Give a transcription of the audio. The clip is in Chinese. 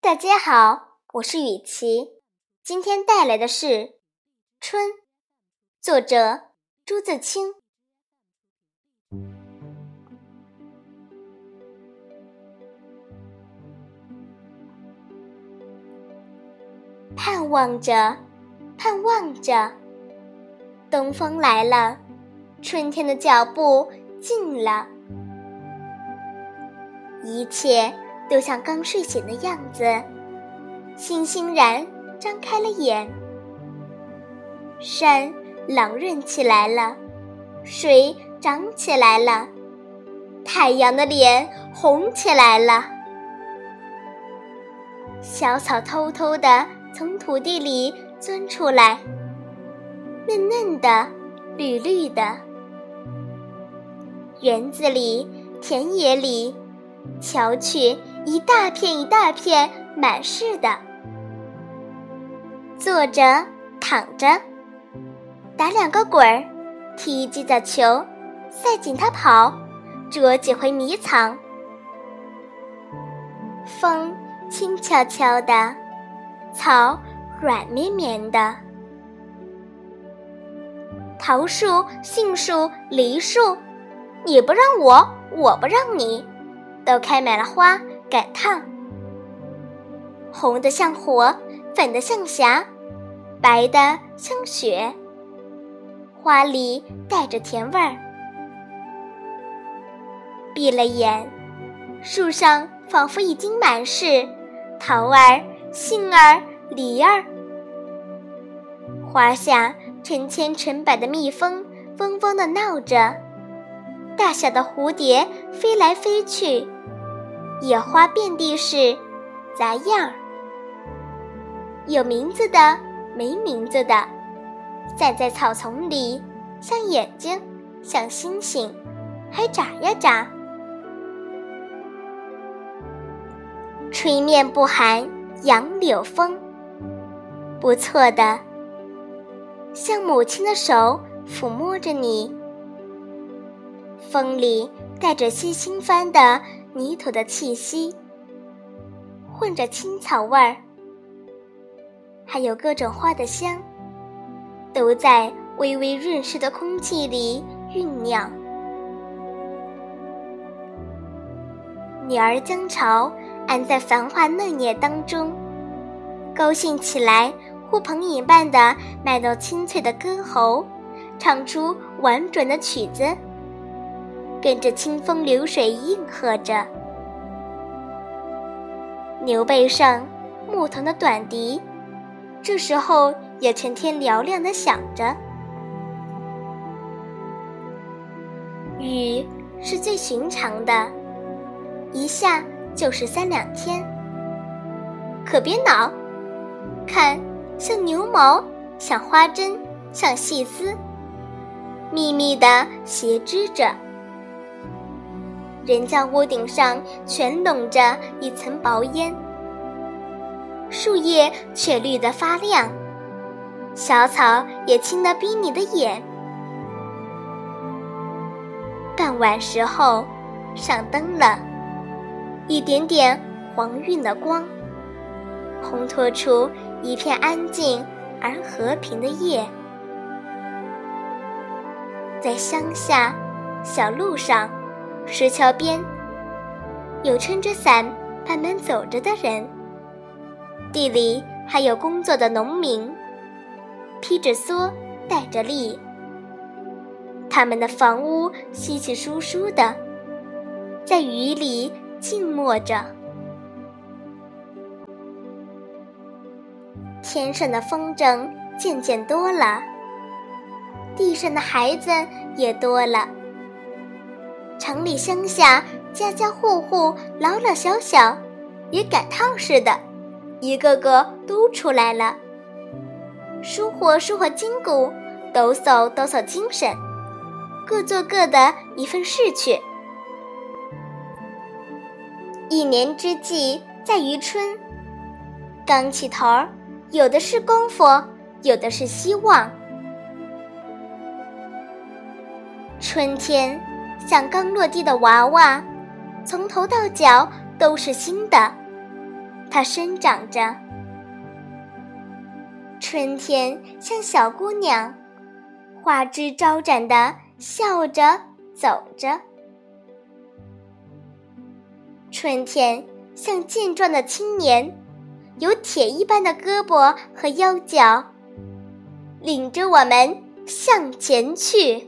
大家好，我是雨琪，今天带来的是《春》，作者朱自清。盼望着，盼望着，东风来了，春天的脚步近了，一切。都像刚睡醒的样子，欣欣然张开了眼。山朗润起来了，水涨起来了，太阳的脸红起来了。小草偷偷地从土地里钻出来，嫩嫩的，绿绿的。园子里，田野里。瞧去，一大片一大片，满是的。坐着，躺着，打两个滚儿，踢几脚球，赛紧它跑，捉几回迷藏。风轻悄悄的，草软绵绵的。桃树、杏树、梨树，你不让我，我不让你。都开满了花，赶趟。红的像火，粉的像霞，白的像雪。花里带着甜味儿。闭了眼，树上仿佛已经满是桃儿、杏儿、梨儿。花下成千成百的蜜蜂嗡嗡的闹着，大小的蝴蝶飞来飞去。野花遍地是，杂样儿，有名字的，没名字的，散在草丛里，像眼睛，像星星，还眨呀眨。吹面不寒杨柳风，不错的，像母亲的手抚摸着你，风里带着些新翻的。泥土的气息，混着青草味儿，还有各种花的香，都在微微润湿的空气里酝酿。女儿将巢安在繁华嫩叶当中，高兴起来，呼朋引伴的迈到清脆的歌喉，唱出婉转的曲子。跟着清风流水应和着，牛背上牧童的短笛，这时候也成天嘹亮的响着。雨是最寻常的，一下就是三两天。可别恼，看像牛毛，像花针，像细丝，密密的斜织着。人家屋顶上全笼着一层薄烟，树叶却绿得发亮，小草也青得逼你的眼。傍晚时候，上灯了，一点点黄晕的光，烘托出一片安静而和平的夜。在乡下小路上。石桥边，有撑着伞慢慢走着的人；地里还有工作的农民，披着蓑，戴着笠。他们的房屋稀稀疏疏的，在雨里静默着。天上的风筝渐渐多了，地上的孩子也多了。城里乡下，家家户户，老老小小，也赶趟似的，一个个都出来了。舒活舒活筋骨，抖擞抖擞精神，各做各的一份事去。一年之计在于春，刚起头儿，有的是功夫，有的是希望。春天。像刚落地的娃娃，从头到脚都是新的，它生长着。春天像小姑娘，花枝招展的笑着走着。春天像健壮的青年，有铁一般的胳膊和腰脚，领着我们向前去。